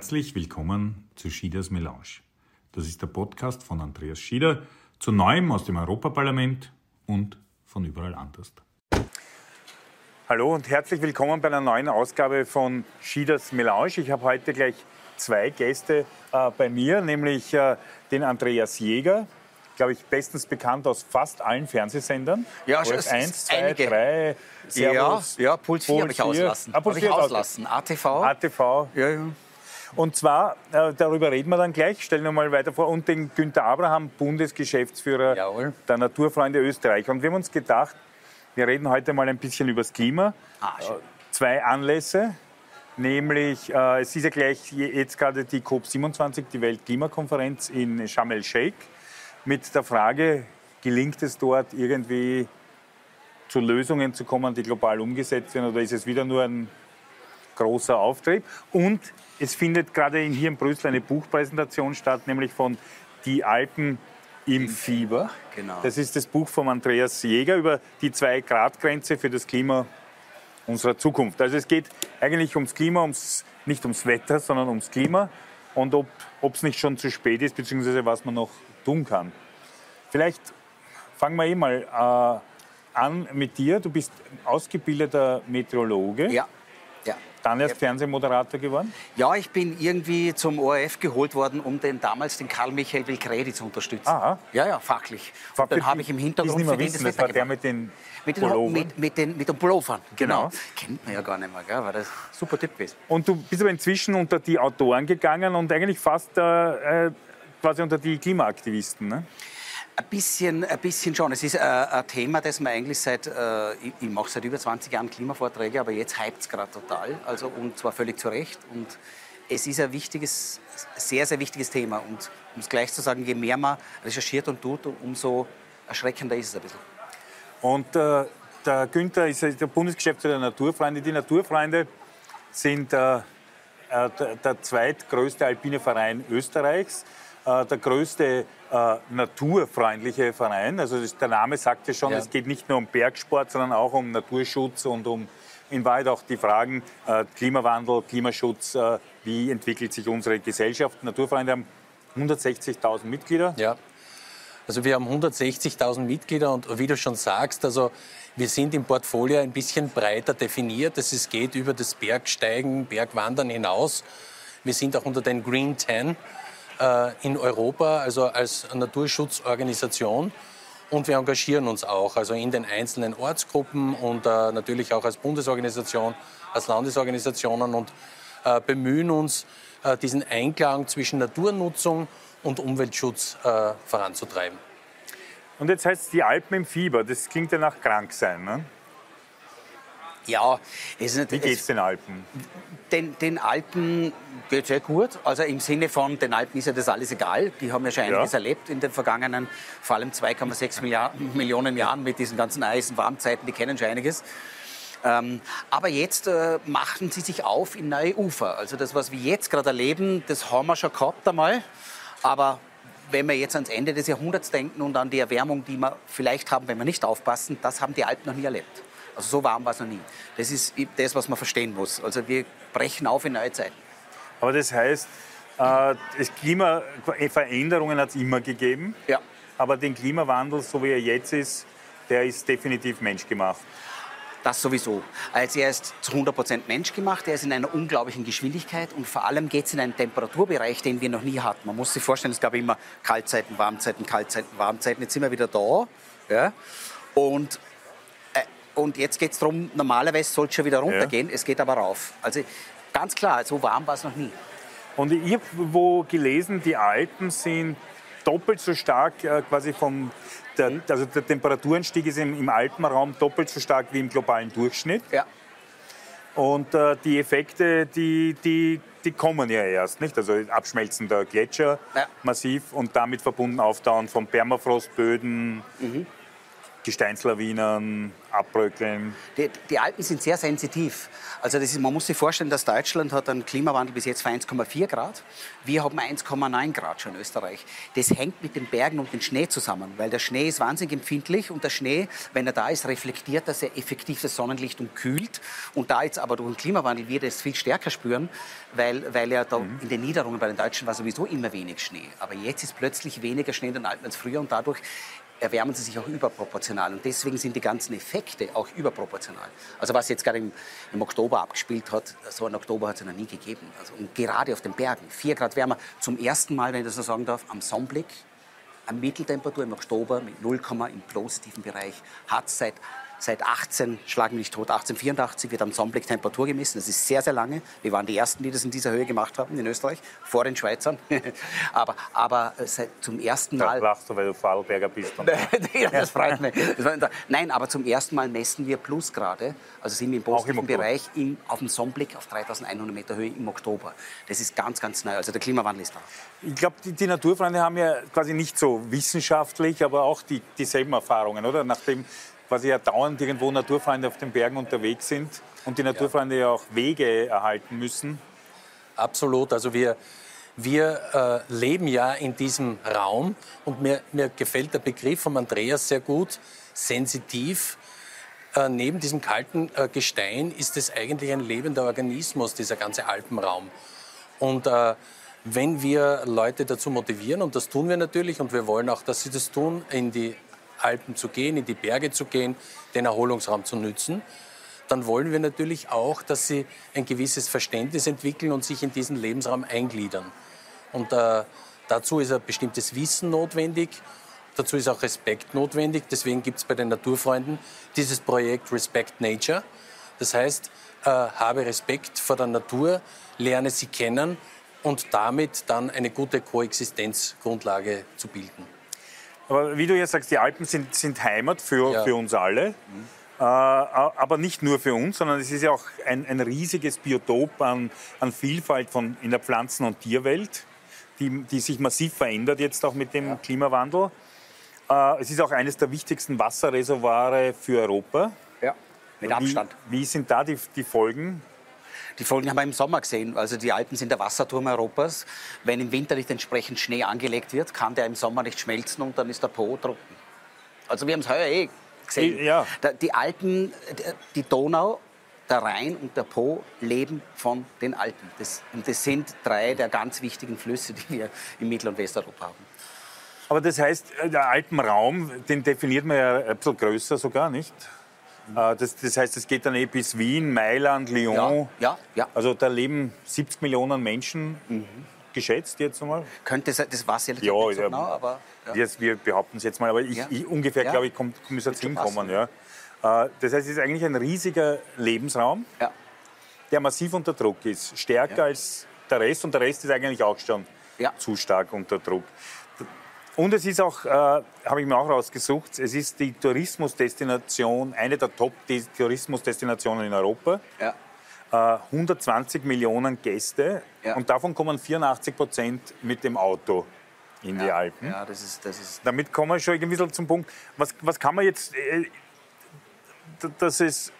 Herzlich willkommen zu Schieders Melange. Das ist der Podcast von Andreas Schieder zu Neuem aus dem Europaparlament und von überall anders. Hallo und herzlich willkommen bei einer neuen Ausgabe von Schieders Melange. Ich habe heute gleich zwei Gäste äh, bei mir, nämlich äh, den Andreas Jäger, glaube ich, bestens bekannt aus fast allen Fernsehsendern. Ja, ORF 1, 2, einige. 3, Servus, ja, ja, Puls 4 habe ich Puls 4. auslassen. Ah, Puls Hab ich 4 ist auslassen. ATV. ATV. ja, ja. Und zwar, äh, darüber reden wir dann gleich, stellen wir mal weiter vor, und den Günter Abraham, Bundesgeschäftsführer Jawohl. der Naturfreunde Österreich. Und wir haben uns gedacht, wir reden heute mal ein bisschen über das Klima. Ah, schön. Zwei Anlässe, nämlich äh, es ist ja gleich je- jetzt gerade die COP27, die Weltklimakonferenz in Sharm el-Sheikh, mit der Frage, gelingt es dort irgendwie zu Lösungen zu kommen, die global umgesetzt werden, oder ist es wieder nur ein großer Auftrieb. Und es findet gerade in, hier in Brüssel eine Buchpräsentation statt, nämlich von Die Alpen im Fieber. Genau. Das ist das Buch von Andreas Jäger über die Zwei-Grad-Grenze für das Klima unserer Zukunft. Also es geht eigentlich ums Klima, ums, nicht ums Wetter, sondern ums Klima und ob es nicht schon zu spät ist, beziehungsweise was man noch tun kann. Vielleicht fangen wir eh mal äh, an mit dir. Du bist ausgebildeter Meteorologe. Ja. Ja. Dann erst Fernsehmoderator geworden? ja, ich bin irgendwie zum ORF geholt worden, um den damals den Karl Michael Wilkredi zu unterstützen. Aha. Ja, ja, fachlich. Und dann habe ich im Hintergrund nicht mehr für den wissen, das das war der gemacht. mit den Mit den, Pullovern. mit, mit, den, mit den Pullovern. Genau. Genau. Kennt man ja gar nicht mehr, gell? war das ein super Tipp gewesen. Und du bist aber inzwischen unter die Autoren gegangen und eigentlich fast äh, äh, quasi unter die Klimaaktivisten. Ne? Ein bisschen, ein bisschen schon. Es ist äh, ein Thema, das man eigentlich seit, äh, ich, ich mache seit über 20 Jahren Klimavorträge, aber jetzt hypt es gerade total. Also, und zwar völlig zu Recht. Und es ist ein wichtiges, sehr, sehr wichtiges Thema. Und um es gleich zu sagen, je mehr man recherchiert und tut, umso erschreckender ist es ein bisschen. Und äh, der Günther ist der Bundesgeschäftsführer der Naturfreunde. Die Naturfreunde sind äh, äh, der, der zweitgrößte alpine Verein Österreichs, äh, der größte äh, naturfreundliche Verein. Also das, der Name sagt ja schon, Ja. es geht nicht nur um Bergsport, sondern auch um Naturschutz und um in Wahrheit auch die Fragen äh, Klimawandel, Klimaschutz, äh, wie entwickelt sich unsere Gesellschaft. Naturfreunde haben 160.000 Mitglieder. Ja. Also wir haben 160.000 Mitglieder und wie du schon sagst, also wir sind im Portfolio ein bisschen breiter definiert. Es geht über das Bergsteigen, Bergwandern hinaus. Wir sind auch unter den Green 10 äh, in Europa, also als Naturschutzorganisation. Und wir engagieren uns auch, also in den einzelnen Ortsgruppen und äh, natürlich auch als Bundesorganisation, als Landesorganisationen und äh, bemühen uns, äh, diesen Einklang zwischen Naturnutzung und Umweltschutz äh, voranzutreiben. Und jetzt heißt es die Alpen im Fieber. Das klingt ja nach Kranksein. Ne? Ja, es ist nicht, Wie es- geht's den Alpen? Den, den Alpen geht sehr gut. Also im Sinne von, den Alpen ist ja das alles egal. Die haben ja schon einiges Ja. erlebt in den vergangenen, vor allem 2,6 Milliarden, Millionen Jahren mit diesen ganzen Eis- und Warmzeiten. Die kennen schon einiges. Ähm, aber jetzt äh, machen sie sich auf in neue Ufer. Also das, was wir jetzt gerade erleben, das haben wir schon gehabt einmal. Aber wenn wir jetzt ans Ende des Jahrhunderts denken und an die Erwärmung, die wir vielleicht haben, wenn wir nicht aufpassen, das haben die Alpen noch nie erlebt. Also so warm war es noch nie. Das ist das, was man verstehen muss. Also wir brechen auf in neue Zeiten. Aber das heißt, äh, das Klima, Veränderungen hat es immer gegeben. Ja. Aber den Klimawandel, so wie er jetzt ist, der ist definitiv menschgemacht. Das sowieso. Also er ist zu 100% menschgemacht, er ist in einer unglaublichen Geschwindigkeit und vor allem geht es in einen Temperaturbereich, den wir noch nie hatten. Man muss sich vorstellen, es gab immer Kaltzeiten, Warmzeiten, Kaltzeiten, Warmzeiten. Jetzt sind wir wieder da. Ja? Und, äh, und jetzt geht es darum, normalerweise soll es schon wieder runtergehen, es geht aber rauf. Also ganz klar, so warm war es noch nie. Und ich habe wo gelesen, die Alpen sind doppelt so stark äh, quasi vom, der, also der Temperaturanstieg ist im, im Alpenraum doppelt so stark wie im globalen Durchschnitt. Ja. Und äh, die Effekte, die, die, die kommen ja erst, nicht? Also Abschmelzen der Gletscher Ja. massiv und damit verbunden Auftauen von Permafrostböden. Gesteinslawinen, Abbröckeln. Die, die, Alpen sind sehr sensitiv. Also ist, man muss sich vorstellen, dass Deutschland hat einen Klimawandel bis jetzt von 1,4 Grad. Wir haben 1,9 Grad schon in Österreich. Das hängt mit den Bergen und dem Schnee zusammen, weil der Schnee ist wahnsinnig empfindlich und der Schnee, wenn er da ist, reflektiert er sehr effektiv das Sonnenlicht und kühlt. Und da jetzt aber durch den Klimawandel wir das viel stärker spüren, weil, weil ja da mhm. in den Niederungen bei den Deutschen war sowieso immer wenig Schnee. Aber jetzt ist plötzlich weniger Schnee in den Alpen als früher und dadurch erwärmen sie sich auch überproportional. Und deswegen sind die ganzen Effekte auch überproportional. Also was jetzt gerade im, im Oktober abgespielt hat, so einen Oktober hat es noch nie gegeben. Also, und gerade auf den Bergen, vier Grad wärmer, zum ersten Mal, wenn ich das so sagen darf, am Sonnenblick, eine Mitteltemperatur im Oktober mit 0, im positiven Bereich, hat es seit Seit 18, schlagen mich tot, 1884 wird am Sonnenblick Temperatur gemessen. Das ist sehr, sehr lange. Wir waren die Ersten, die das in dieser Höhe gemacht haben in Österreich, vor den Schweizern. aber, aber äh, seit, zum ersten Mal... Da lachst du, weil du Vorarlberger bist. ja, das freut mich. Nein, aber zum ersten Mal messen wir Plusgrade, also sind wir im positiven Bereich im, auf dem Sonnenblick auf 3100 Meter Höhe im Oktober. Das ist ganz, ganz neu. Also der Klimawandel ist da. Ich glaube, die, die, Naturfreunde haben ja quasi nicht so wissenschaftlich, aber auch die, dieselben Erfahrungen, oder? Nachdem quasi ja dauernd irgendwo Naturfreunde auf den Bergen unterwegs sind und die Naturfreunde ja, ja auch Wege erhalten müssen. Absolut. Also wir, wir äh, leben ja in diesem Raum und mir, mir gefällt der Begriff von Andreas sehr gut, sensitiv. Äh, neben diesem kalten äh, Gestein ist es eigentlich ein lebender Organismus, dieser ganze Alpenraum. Und äh, wenn wir Leute dazu motivieren, und das tun wir natürlich, und wir wollen auch, dass sie das tun, in die Alpen zu gehen, in die Berge zu gehen, den Erholungsraum zu nützen, dann wollen wir natürlich auch, dass sie ein gewisses Verständnis entwickeln und sich in diesen Lebensraum eingliedern. Und äh, dazu ist ein bestimmtes Wissen notwendig, dazu ist auch Respekt notwendig. Deswegen gibt es bei den Naturfreunden dieses Projekt Respect Nature. Das heißt, äh, habe Respekt vor der Natur, lerne sie kennen und damit dann eine gute Koexistenzgrundlage zu bilden. Aber wie du ja sagst, die Alpen sind, sind Heimat für, ja. für uns alle. Mhm. Äh, aber nicht nur für uns, sondern es ist ja auch ein, ein riesiges Biotop an, an, Vielfalt von, in der Pflanzen- und Tierwelt, die, die sich massiv verändert jetzt auch mit dem ja. Klimawandel. Äh, es ist auch eines der wichtigsten Wasserreservoire für Europa. Ja, mit Abstand. Wie, wie sind da die, die Folgen? Die Folgen haben wir im Sommer gesehen. Also die Alpen sind der Wasserturm Europas. Wenn im Winter nicht entsprechend Schnee angelegt wird, kann der im Sommer nicht schmelzen und dann ist der Po trocken. Also wir haben es heuer eh gesehen. Ja. Die Alpen, die Donau, der Rhein und der Po leben von den Alpen. Das, und das sind drei der ganz wichtigen Flüsse, die wir in Mittel- und Westeuropa haben. Aber das heißt, der Alpenraum, den definiert man ja ein bisschen größer sogar, nicht? Äh, das, das, heißt, es geht dann eh bis Wien, Mailand, Lyon. Ja, ja. ja. Also da leben 70 Millionen Menschen. Mhm. Geschätzt jetzt einmal? Könnte sein, das weiß ich ja, nicht so genau, aber... Ja. Jetzt, wir behaupten es jetzt mal, aber ich, ja. ich ungefähr, glaube ich, kommt, müsste es hinkommen. Ja. Äh, das heißt, es ist eigentlich ein riesiger Lebensraum, der massiv unter Druck ist. Stärker als der Rest und der Rest ist eigentlich auch schon zu stark unter Druck. Und es ist auch, äh, habe ich mir auch rausgesucht, es ist die Tourismusdestination, eine der Top-Tourismusdestinationen in Europa. Ja. Äh, 120 Millionen Gäste ja. und davon kommen 84 Prozent mit dem Auto in ja. die Alpen. Ja, das ist, das ist Damit kommen wir schon ein bisschen zum Punkt. Was, was kann man jetzt, äh, dass, es,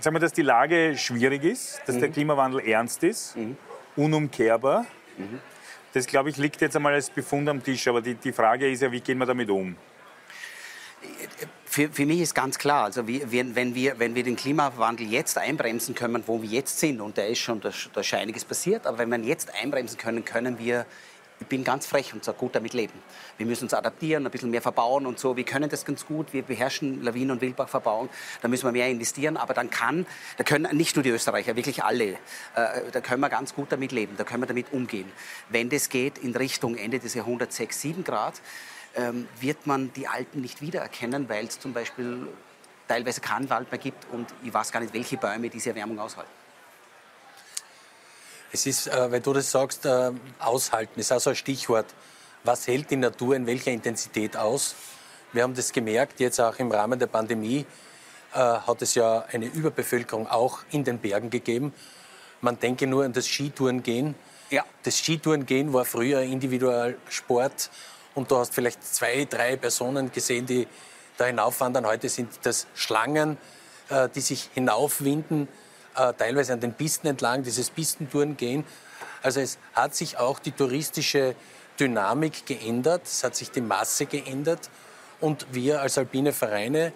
sagen wir, dass die Lage schwierig ist, dass mhm. der Klimawandel ernst ist, mhm. unumkehrbar. Mhm. Das, glaube ich, liegt jetzt einmal als Befund am Tisch. Aber die, die Frage ist ja, wie gehen wir damit um? Für, für, mich ist ganz klar, also wir, wenn, wir, wenn wir den Klimawandel jetzt einbremsen können, wo wir jetzt sind, und da ist schon das, das Scheiniges passiert, aber wenn wir jetzt einbremsen können, können wir ich bin ganz frech und sage, gut damit leben. Wir müssen uns adaptieren, ein bisschen mehr verbauen und so. Wir können das ganz gut. Wir beherrschen Lawinen- und Wildbachverbauung. Da müssen wir mehr investieren. Aber dann kann, da können nicht nur die Österreicher, wirklich alle, äh, da können wir ganz gut damit leben. Da können wir damit umgehen. Wenn das geht in Richtung Ende des Jahrhunderts 6, 7 Grad, ähm, wird man die Alpen nicht wiedererkennen, weil es zum Beispiel teilweise keinen Wald mehr gibt und ich weiß gar nicht, welche Bäume diese Erwärmung aushalten. Es ist, äh, wenn du das sagst, äh, aushalten ist also ein Stichwort. Was hält die Natur in welcher Intensität aus? Wir haben das gemerkt, jetzt auch im Rahmen der Pandemie äh, hat es ja eine Überbevölkerung auch in den Bergen gegeben. Man denke nur an das Skitourengehen. Ja. Das Skitourengehen war früher Individualsport und du hast vielleicht zwei, drei Personen gesehen, die, da hinaufwandern. Heute sind das Schlangen, äh, die sich hinaufwinden, äh, teilweise an den Pisten entlang, dieses Pistentouren gehen. Also es hat sich auch die touristische Dynamik geändert, es hat sich die Masse geändert und wir als alpine Vereine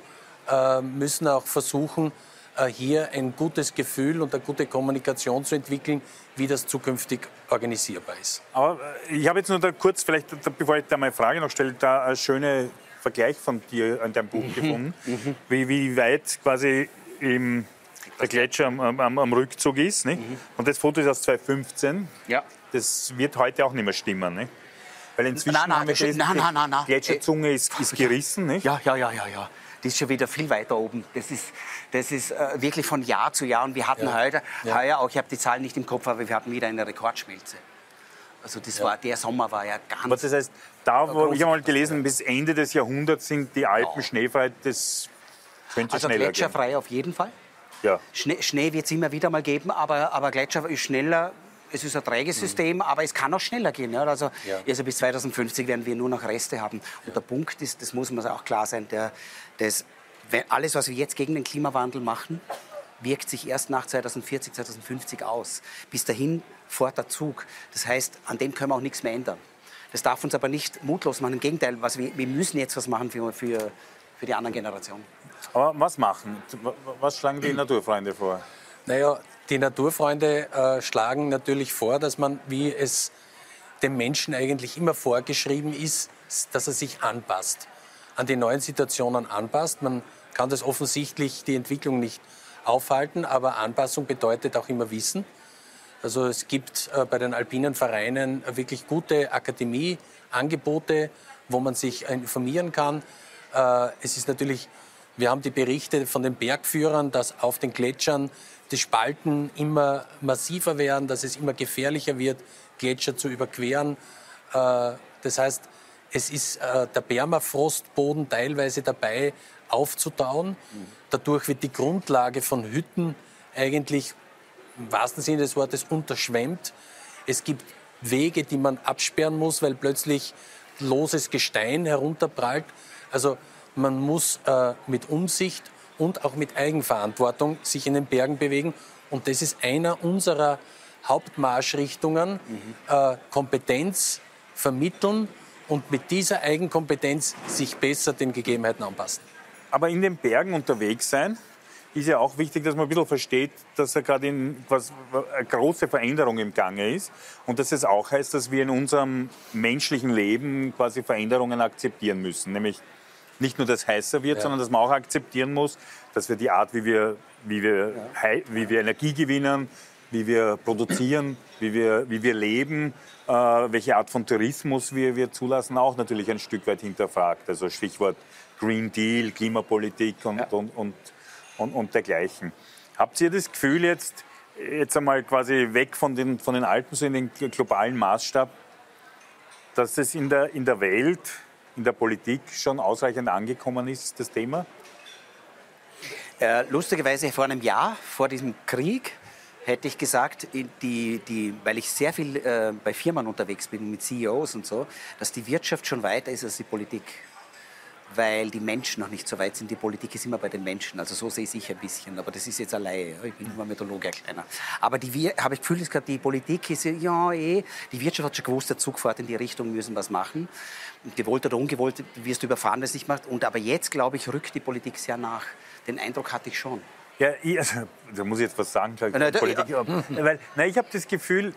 äh, müssen auch versuchen, äh, hier ein gutes Gefühl und eine gute Kommunikation zu entwickeln, wie das zukünftig organisierbar ist. Aber äh, ich habe jetzt nur da kurz, vielleicht bevor ich da meine Frage noch stelle, da eine schöne Vergleich von dir an deinem Buch mhm. gefunden, mhm. Wie, wie weit quasi im, der Gletscher am, am, am Rückzug ist. Ne? Mhm. Und das Foto ist aus 2015. Ja. Das wird heute auch nicht mehr stimmen. Ne? Weil inzwischen nein, nein, haben wir gelesen, nein, nein, nein, nein. die Gletscherzunge ist, ist gerissen. Nicht? Ja, ja, ja, ja, ja. Die ist schon wieder viel weiter oben. Das ist, das ist äh, wirklich von Jahr zu Jahr. Und wir hatten ja. heute, ja. heuer auch, ich habe die Zahlen nicht im Kopf, aber wir hatten wieder eine Rekordschmelze. Also das ja. war, der Sommer war ja ganz... Aber das heißt, da, wo ich habe mal gelesen, bis Ende des Jahrhunderts sind die Alpen schneefrei, das könnte also schneller gletscherfrei gehen. auf jeden Fall. Ja. Schnee, Schnee wird es immer wieder mal geben, aber, aber Gletscher ist schneller. Es ist ein träges. System, mhm. aber es kann auch schneller gehen. Ja? Also, ja. also bis 2050 werden wir nur noch Reste haben. Und der Punkt ist, das muss man auch klar sein, der, das, alles, was wir jetzt gegen den Klimawandel machen, wirkt sich erst nach 2040, 2050 aus. Bis dahin fährt der Zug. Das heißt, an dem können wir auch nichts mehr ändern. Das darf uns aber nicht mutlos machen. Im Gegenteil, was wir, wir müssen jetzt was machen für, für, für die anderen Generationen. Aber was machen? Was schlagen die Naturfreunde vor? Naja, die Naturfreunde äh, schlagen natürlich vor, dass man, wie es dem Menschen eigentlich immer vorgeschrieben ist, dass er sich anpasst, an die neuen Situationen anpasst. Man kann das offensichtlich die Entwicklung nicht aufhalten, aber Anpassung bedeutet auch immer Wissen. Also es gibt äh, bei den alpinen Vereinen wirklich gute Akademieangebote, wo man sich informieren kann. Äh, es ist natürlich, wir haben die Berichte von den Bergführern, dass auf den Gletschern die Spalten immer massiver werden, dass es immer gefährlicher wird, Gletscher zu überqueren. Äh, das heißt, es ist der Permafrostboden teilweise dabei aufzutauen. Dadurch wird die Grundlage von Hütten eigentlich im wahrsten Sinne des Wortes unterschwemmt. Es gibt Wege, die man absperren muss, weil plötzlich loses Gestein herunterprallt. Also man muss äh, mit Umsicht und auch mit Eigenverantwortung sich in den Bergen bewegen. Und das ist einer unserer Hauptmarschrichtungen. Mhm. Äh, Kompetenz vermitteln und mit dieser Eigenkompetenz sich besser den Gegebenheiten anpassen. Aber in den Bergen unterwegs sein, ist ja auch wichtig, dass man ein bisschen versteht, dass da gerade eine große Veränderung im Gange ist und dass es auch heißt, dass wir in unserem menschlichen Leben quasi Veränderungen akzeptieren müssen. Nämlich nicht nur, dass es heißer wird, ja. sondern dass man auch akzeptieren muss, dass wir die Art, wie wir, wie wir, ja. wie wir Energie gewinnen, wie wir produzieren, wie wir, wie wir leben, äh, welche Art von Tourismus wir, wir zulassen, auch natürlich ein Stück weit hinterfragt. Also Stichwort Green Deal, Klimapolitik und, ja. und, und und, und dergleichen. Habt ihr das Gefühl jetzt, jetzt einmal quasi weg von den, von den Alpen, so in den globalen Maßstab, dass es in der, in der Welt, in der Politik schon ausreichend angekommen ist, das Thema? Äh, lustigerweise vor einem Jahr, vor diesem Krieg, hätte ich gesagt, die, die, weil ich sehr viel äh, bei Firmen unterwegs bin, mit CEOs und so, dass die Wirtschaft schon weiter ist als die Politik weil die Menschen noch nicht so weit sind. Die Politik ist immer bei den Menschen. Also so sehe ich ein bisschen. Aber das ist jetzt allein. Ich bin immer Methodologe kleiner. Aber die, habe ich Gefühl, dass die Politik ist ja eh. Die Wirtschaft hat schon gewusst, der Zug fährt in die Richtung, müssen was machen. Gewollt oder ungewollt wirst du überfahren, wenn es nicht macht. Und aber jetzt, glaube ich, rückt die Politik sehr nach. Den Eindruck hatte ich schon. Ja, ich, also, da muss ich jetzt was sagen. Gleich, nein, Politik, ja. weil, nein, ich habe das Gefühl,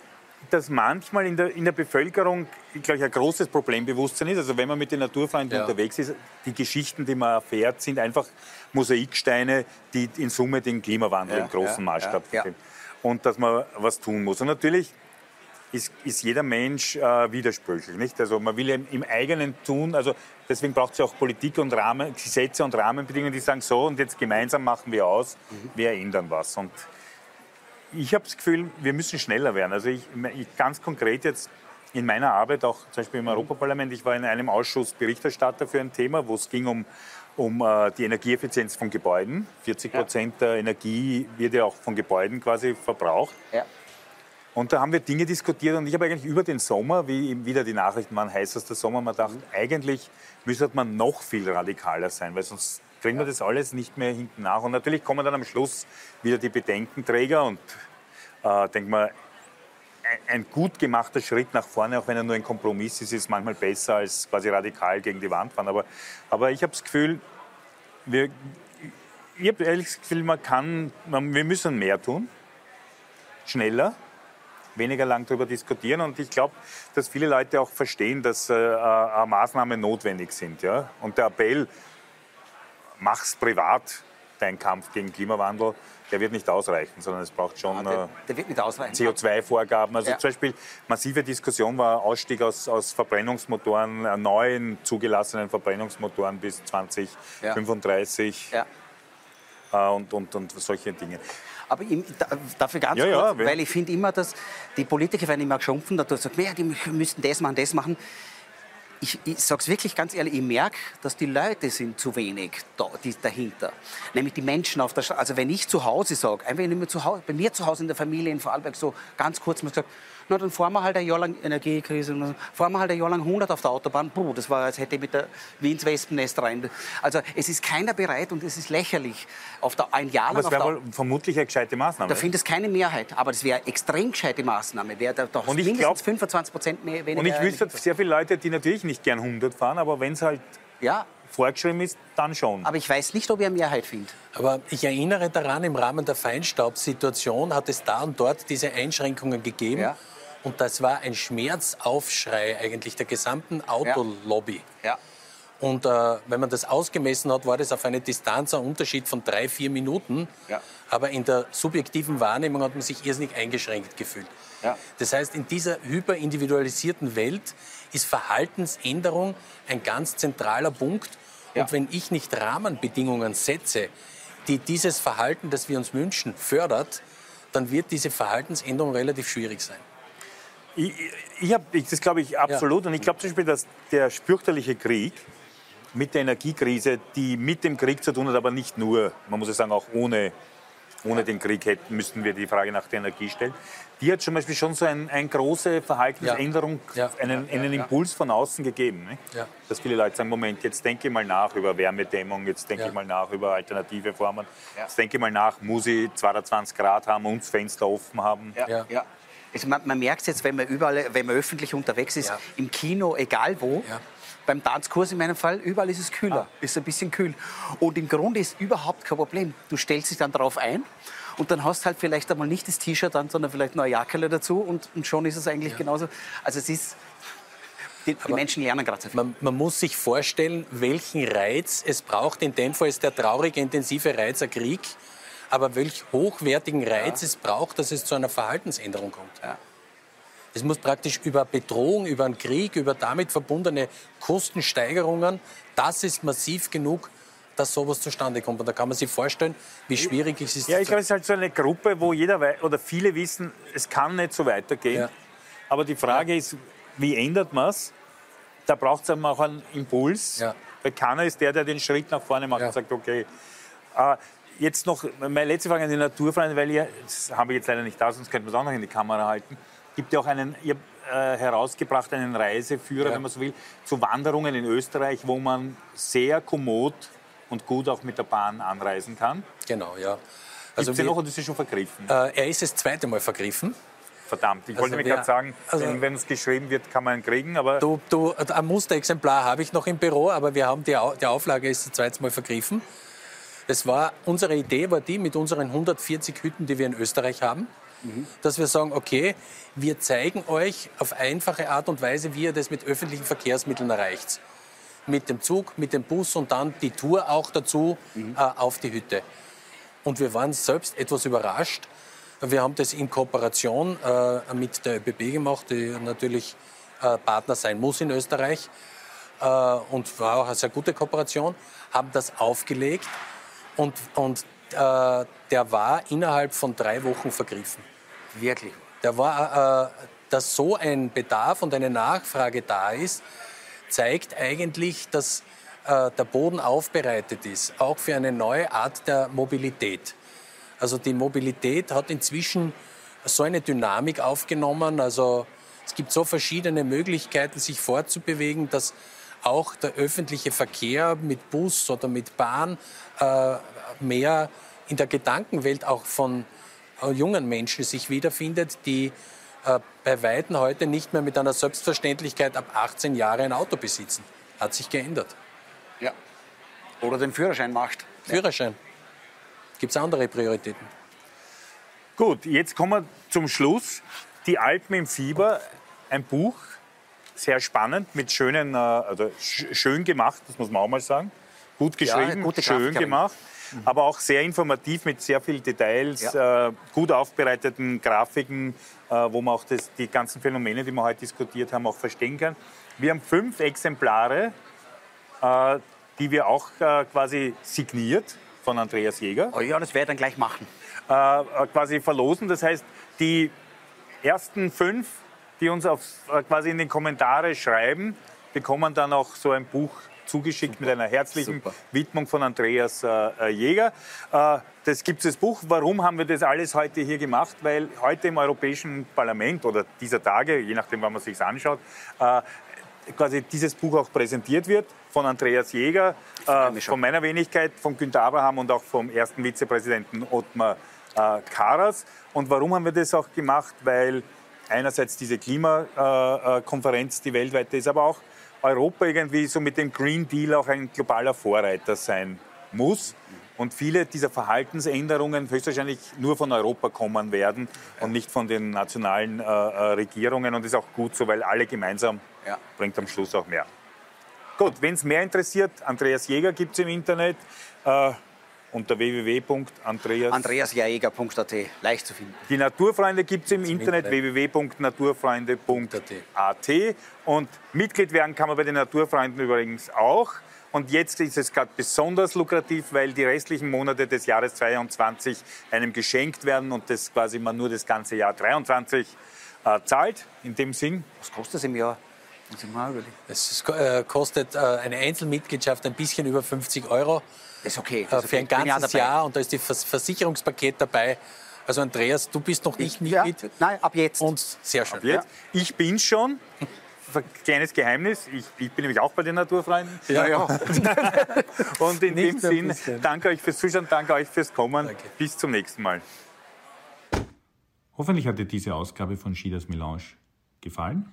dass manchmal in der, in der Bevölkerung, glaube ich, ein großes Problembewusstsein ist. Also wenn man mit den Naturfreunden ja. unterwegs ist, die Geschichten, die man erfährt, sind einfach Mosaiksteine, die in Summe den Klimawandel ja, im großen Maßstab ja, Und dass man was tun muss. Und natürlich ist, ist jeder Mensch äh, widersprüchlich. Nicht? Also man will ja im, eigenen tun, also deswegen braucht es ja auch Politik und Rahmen, Gesetze und Rahmenbedingungen, die sagen, so und jetzt gemeinsam machen wir aus, mhm. wir ändern was. Und ich habe das Gefühl, wir müssen schneller werden. Also ich, ich, ganz konkret jetzt in meiner Arbeit, auch zum Beispiel im Europaparlament, ich war in einem Ausschuss Berichterstatter für ein Thema, wo es ging um, um uh, die Energieeffizienz von Gebäuden. 40 Prozent ja. der Energie wird ja auch von Gebäuden quasi verbraucht. Ja. Und da haben wir Dinge diskutiert und ich habe eigentlich über den Sommer, wie wieder die Nachrichten waren, heißester Sommer, man dachte, eigentlich müsste man noch viel radikaler sein, weil sonst kriegen wir das alles nicht mehr hinten nach. Und natürlich kommen dann am Schluss wieder die Bedenkenträger und äh, denkt man, ein gut gemachter Schritt nach vorne, auch wenn er nur ein Kompromiss ist, ist manchmal besser als quasi radikal gegen die Wand fahren. Aber, aber ich habe das Gefühl, wir, ich habe ehrlich das Gefühl, man kann, man, wir müssen mehr tun, schneller, weniger lang darüber diskutieren. Und ich glaube, dass viele Leute auch verstehen, dass äh, äh, Maßnahmen notwendig sind. Ja? Und der Appell, mach's privat, dein Kampf gegen Klimawandel, der wird nicht ausreichen, sondern es braucht schon der, der CO2-Vorgaben. Also ja. zum Beispiel massive Diskussion war Ausstieg aus, aus Verbrennungsmotoren, äh, neuen zugelassenen Verbrennungsmotoren bis 2035 ja. Äh, und, und, und solche Dinge. Aber dafür ganz ja, kurz, ja, weil ich finde immer, dass die Politiker werden immer geschumpfen, dass sagen, ja, die müssten das machen, das machen ich, ich sage es wirklich ganz ehrlich, ich merke, dass die Leute sind zu wenig da, die, dahinter. Nämlich die Menschen auf der Straße. Also wenn ich zu Hause sage, bei mir zu Hause in der Familie in Vorarlberg so ganz kurz mal gesagt, na, dann fahren wir halt ein Jahr lang Energiekrise, fahren wir halt ein Jahr lang 100 auf der Autobahn. Puh, das war, als hätte ich mit der Wiens Wespennest rein. Also es ist keiner bereit und es ist lächerlich, auf der, ein Jahr lang. Aber das wäre wohl vermutlich eine gescheite Maßnahme. Da findet es keine Mehrheit, aber das wäre eine extrem gescheite Maßnahme. Wär da, da und ich mindestens glaub, 25 Prozent mehr weniger. Und ich wüsste sehr viele Leute, die natürlich nicht gern 100 fahren, aber wenn es halt ja, vorgeschrieben ist, dann schon. Aber ich weiß nicht, ob ihr eine Mehrheit findet. Aber ich erinnere daran, im Rahmen der Feinstaubsituation hat es da und dort diese Einschränkungen gegeben. Ja. Und das war ein Schmerzaufschrei eigentlich der gesamten Autolobby. Ja. ja. Und äh, wenn man das ausgemessen hat, war das auf eine Distanz ein Unterschied von drei, vier Minuten. Ja. Aber in der subjektiven Wahrnehmung hat man sich irrsinnig eingeschränkt gefühlt. Ja. Das heißt, in dieser hyperindividualisierten Welt ist Verhaltensänderung ein ganz zentraler Punkt. Und ja. wenn ich nicht Rahmenbedingungen setze, die dieses Verhalten, das wir uns wünschen, fördert, dann wird diese Verhaltensänderung relativ schwierig sein. Ich, ich hab, das glaube ich absolut. Ja. Und ich glaube zum Beispiel, dass der fürchterliche Krieg mit der Energiekrise, die mit dem Krieg zu tun hat, aber nicht nur, man muss ja sagen, auch ohne, ohne den Krieg hätten, müssten wir die Frage nach der Energie stellen. Die hat zum Beispiel schon so eine ein große Verhaltensänderung, ja. Ja. einen, einen Impuls von außen gegeben. Ne? Dass viele Leute sagen, Moment, jetzt denke ich mal nach über Wärmedämmung, jetzt denke ich mal nach über alternative Formen, jetzt denke ich mal nach, muss ich 22 Grad haben und das Fenster offen haben. Ja. Also man, man merkt es jetzt, wenn man überall, wenn man öffentlich unterwegs ist, ja. im Kino, egal wo. Ja. Beim Tanzkurs in meinem Fall, überall ist es kühler, ah. ist ein bisschen kühl. Und im Grunde ist überhaupt kein Problem. Du stellst dich dann darauf ein und dann hast halt vielleicht einmal nicht das T-Shirt an, sondern vielleicht noch ein Jackerle dazu und, und, schon ist es eigentlich ja. genauso. Also es ist, die, die Menschen lernen gerade so viel. Man, man, muss sich vorstellen, welchen Reiz es braucht. In dem Fall ist der traurige, intensive Reiz ein Krieg aber welch hochwertigen Reiz ja. es braucht, dass es zu einer Verhaltensänderung kommt. Ja. Es muss praktisch über Bedrohung, über einen Krieg, über damit verbundene Kostensteigerungen, das ist massiv genug, dass sowas zustande kommt. Und da kann man sich vorstellen, wie schwierig es ist. Ja, ich glaube, es ist halt so eine Gruppe, wo jeder oder viele wissen, es kann nicht so weitergehen. Ja. Aber die Frage ja. ist, wie ändert man es? Da braucht es auch einen Impuls. Ja. Weil keiner ist der, der den Schritt nach vorne macht und sagt, okay. Äh, jetzt noch meine letzte Frage an die Naturfreunde, weil ihr, das habe ich jetzt leider nicht da, sonst könnte man es auch noch in die Kamera halten. Gibt ja auch einen, ihr äh, herausgebracht einen Reiseführer, ja. wenn man so will, zu Wanderungen in Österreich, wo man sehr kommod und gut auch mit der Bahn anreisen kann. Genau, ja. Also Gibt es noch oder ist er schon vergriffen? Äh, er ist das zweite Mal vergriffen. Verdammt, ich also wollte mir gerade sagen, also wenn es geschrieben wird, kann man ihn kriegen, aber... Du, du, ein Musterexemplar habe ich noch im Büro, aber wir haben die, die Auflage ist das zweite Mal vergriffen. Es war, unsere Idee war die, mit unseren 140 Hütten, die wir in Österreich haben, mhm. dass wir sagen, okay, wir zeigen euch auf einfache Art und Weise, wie ihr das mit öffentlichen Verkehrsmitteln erreicht. Mit dem Zug, mit dem Bus und dann die Tour auch dazu mhm. äh, auf die Hütte. Und wir waren selbst etwas überrascht. Wir haben das in Kooperation äh, mit der ÖBB gemacht, die natürlich äh, Partner sein muss in Österreich. Äh, und war auch eine sehr gute Kooperation. Haben das aufgelegt und, und äh, der war innerhalb von drei Wochen vergriffen. Wirklich? Der war, äh, dass so ein Bedarf und eine Nachfrage da ist, zeigt eigentlich, dass äh, der Boden aufbereitet ist, auch für eine neue Art der Mobilität. Also die Mobilität hat inzwischen so eine Dynamik aufgenommen. Also es gibt so verschiedene Möglichkeiten, sich fortzubewegen, dass auch der öffentliche Verkehr mit Bus oder mit Bahn äh, mehr in der Gedankenwelt auch von äh, jungen Menschen sich wiederfindet, die äh, bei Weitem heute nicht mehr mit einer Selbstverständlichkeit ab 18 Jahre ein Auto besitzen. Hat sich geändert. Ja. Oder den Führerschein macht. Führerschein. Gibt es andere Prioritäten? Gut, jetzt kommen wir zum Schluss. Die Alpen im Fieber, ein Buch, sehr spannend, mit schönen, äh, also schön gemacht, das muss man auch mal sagen. Gut geschrieben, ja, schön gemacht, mhm. aber auch sehr informativ mit sehr vielen Details, ja. äh, gut aufbereiteten Grafiken, äh, wo man auch das, die ganzen Phänomene, die wir heute diskutiert haben, auch verstehen kann. Wir haben fünf Exemplare, äh, die wir auch äh, quasi signiert von Andreas Jäger. Oh ja, das werde ich dann gleich machen. Äh, quasi verlosen. Das heißt, die ersten fünf, die uns auf, äh, quasi in den Kommentare schreiben, bekommen dann auch so ein Buch zugeschickt Super. mit einer herzlichen Super. Widmung von Andreas äh, Jäger. Äh, das gibt es das Buch. Warum haben wir das alles heute hier gemacht? Weil heute im Europäischen Parlament oder dieser Tage, je nachdem, wann man sich anschaut, äh, quasi dieses Buch auch präsentiert wird von Andreas Jäger, äh, von meiner Wenigkeit, von Günter Abraham und auch vom ersten Vizepräsidenten Ottmar äh, Karas. Und warum haben wir das auch gemacht? Weil einerseits diese Klimakonferenz, die weltweite ist, aber auch Europa irgendwie so mit dem Green Deal auch ein globaler Vorreiter sein muss. Und viele dieser Verhaltensänderungen höchstwahrscheinlich nur von Europa kommen werden und nicht von den nationalen äh, äh Regierungen. Und das ist auch gut so, weil alle gemeinsam ja. bringt am Schluss auch mehr. Gut, wenn es mehr interessiert, Andreas Jäger gibt es im Internet. Äh, unter www.andreasjaeger.at. Leicht zu finden. Die Naturfreunde gibt es im Internet www.naturfreunde.at. Und Mitglied werden kann man bei den Naturfreunden übrigens auch. Und jetzt ist es gerade besonders lukrativ, weil die restlichen Monate des Jahres 22 einem geschenkt werden und das quasi man nur das ganze Jahr 23 äh, zahlt. In dem Sinn. Was kostet es im Jahr? Es äh, kostet äh, eine Einzelmitgliedschaft ein bisschen über 50 Euro. Ist okay. Ist okay. Für ein ganzes Jahr und da ist das Versicherungspaket dabei. Also Andreas, du bist noch nicht Mitglied? Ja, nein, ab jetzt. Und sehr schön. Ja. Ich bin schon. Kleines Geheimnis, ich, ich, bin nämlich auch bei den Naturfreunden. Ja, ja. und in dem Sinn, danke euch fürs Zuschauen, danke euch fürs Kommen. Danke. Bis zum nächsten Mal. Hoffentlich hat dir diese Ausgabe von Schieders Melange gefallen.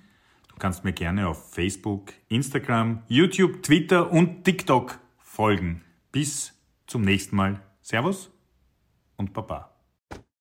Du kannst mir gerne auf Facebook, Instagram, YouTube, Twitter und TikTok folgen. Bis zum nächsten Mal. Servus und Baba.